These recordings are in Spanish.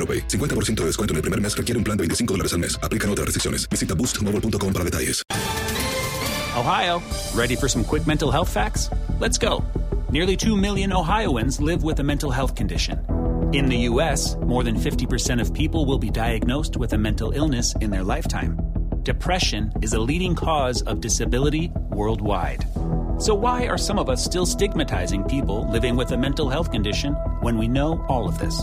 AroPay. 50% de descuento en el primer mes requiere un plan de 25 dólares al mes. Aplican otras restricciones. Visita boostmobile.com para detalles. Ohio, ready for some quick mental health facts? Let's go. Nearly 2 million Ohioans live with a mental health condition. In the U.S., more than 50% of people will be diagnosed with a mental illness in their lifetime. Depression is a leading cause of disability worldwide. So, why are some of us still stigmatizing people living with a mental health condition when we know all of this?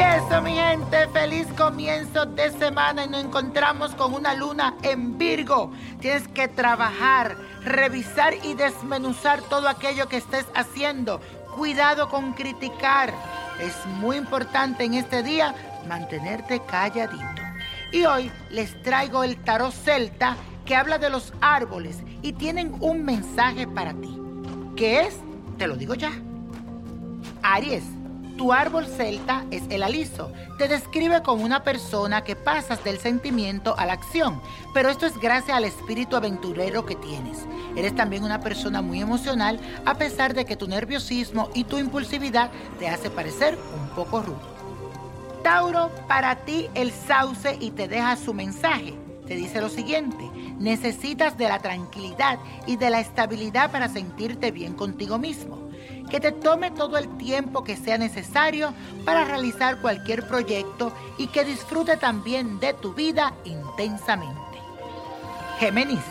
eso, mi gente, feliz comienzo de semana y nos encontramos con una luna en Virgo. Tienes que trabajar, revisar y desmenuzar todo aquello que estés haciendo. Cuidado con criticar. Es muy importante en este día mantenerte calladito. Y hoy les traigo el tarot celta que habla de los árboles y tienen un mensaje para ti. ¿Qué es? Te lo digo ya. Aries. Tu árbol celta es el aliso. Te describe como una persona que pasas del sentimiento a la acción, pero esto es gracias al espíritu aventurero que tienes. Eres también una persona muy emocional a pesar de que tu nerviosismo y tu impulsividad te hace parecer un poco rudo. Tauro, para ti el sauce y te deja su mensaje. Te dice lo siguiente, necesitas de la tranquilidad y de la estabilidad para sentirte bien contigo mismo que te tome todo el tiempo que sea necesario para realizar cualquier proyecto y que disfrute también de tu vida intensamente. Géminis,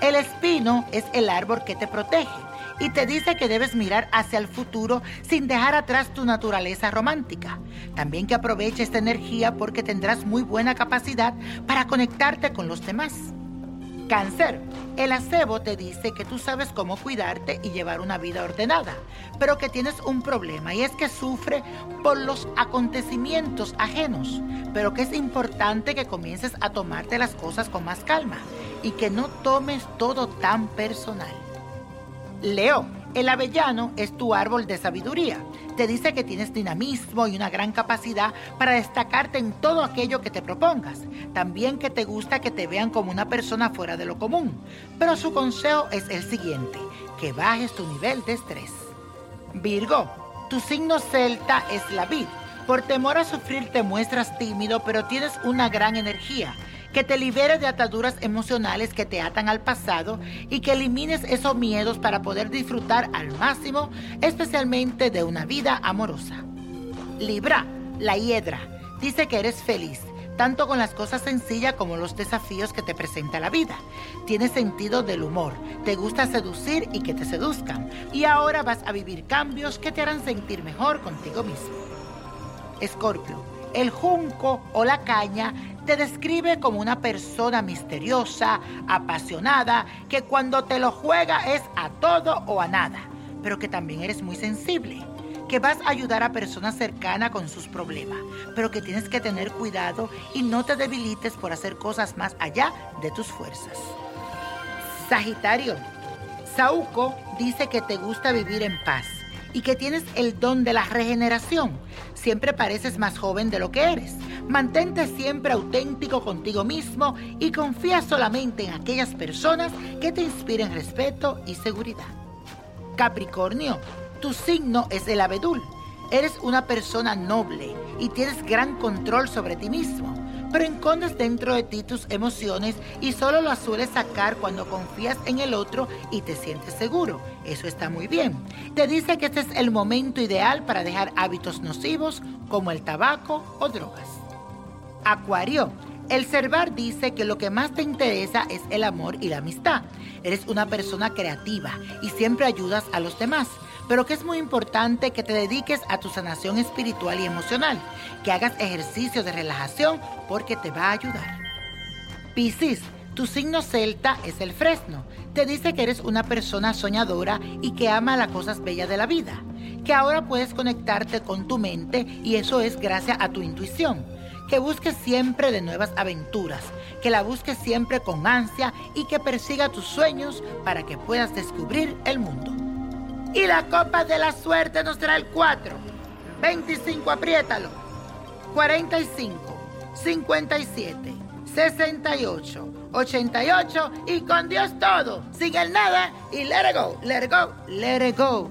el espino es el árbol que te protege y te dice que debes mirar hacia el futuro sin dejar atrás tu naturaleza romántica. También que aproveche esta energía porque tendrás muy buena capacidad para conectarte con los demás. Cáncer. El acebo te dice que tú sabes cómo cuidarte y llevar una vida ordenada, pero que tienes un problema y es que sufre por los acontecimientos ajenos, pero que es importante que comiences a tomarte las cosas con más calma y que no tomes todo tan personal. Leo. El avellano es tu árbol de sabiduría. Te dice que tienes dinamismo y una gran capacidad para destacarte en todo aquello que te propongas. También que te gusta que te vean como una persona fuera de lo común. Pero su consejo es el siguiente, que bajes tu nivel de estrés. Virgo, tu signo celta es la vid. Por temor a sufrir te muestras tímido, pero tienes una gran energía que te libere de ataduras emocionales que te atan al pasado y que elimines esos miedos para poder disfrutar al máximo, especialmente de una vida amorosa. Libra, la hiedra, dice que eres feliz tanto con las cosas sencillas como los desafíos que te presenta la vida. Tienes sentido del humor, te gusta seducir y que te seduzcan. Y ahora vas a vivir cambios que te harán sentir mejor contigo mismo. Escorpio, el junco o la caña te describe como una persona misteriosa, apasionada, que cuando te lo juega es a todo o a nada, pero que también eres muy sensible que vas a ayudar a personas cercanas con sus problemas, pero que tienes que tener cuidado y no te debilites por hacer cosas más allá de tus fuerzas. Sagitario, Sauco dice que te gusta vivir en paz y que tienes el don de la regeneración. Siempre pareces más joven de lo que eres. Mantente siempre auténtico contigo mismo y confía solamente en aquellas personas que te inspiren respeto y seguridad. Capricornio, tu signo es el abedul. Eres una persona noble y tienes gran control sobre ti mismo, pero dentro de ti tus emociones y solo las sueles sacar cuando confías en el otro y te sientes seguro. Eso está muy bien. Te dice que este es el momento ideal para dejar hábitos nocivos como el tabaco o drogas. Acuario, el Cervar dice que lo que más te interesa es el amor y la amistad. Eres una persona creativa y siempre ayudas a los demás pero que es muy importante que te dediques a tu sanación espiritual y emocional, que hagas ejercicios de relajación porque te va a ayudar. Piscis, tu signo celta es el fresno. Te dice que eres una persona soñadora y que ama las cosas bellas de la vida, que ahora puedes conectarte con tu mente y eso es gracias a tu intuición. Que busques siempre de nuevas aventuras, que la busques siempre con ansia y que persiga tus sueños para que puedas descubrir el mundo. Y la copa de la suerte nos trae el 4, 25, apriétalo, 45, 57, 68, 88 y con Dios todo, sin el nada y let it go, let it go, let it go.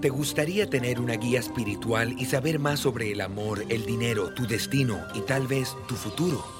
¿Te gustaría tener una guía espiritual y saber más sobre el amor, el dinero, tu destino y tal vez tu futuro?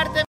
fuerte.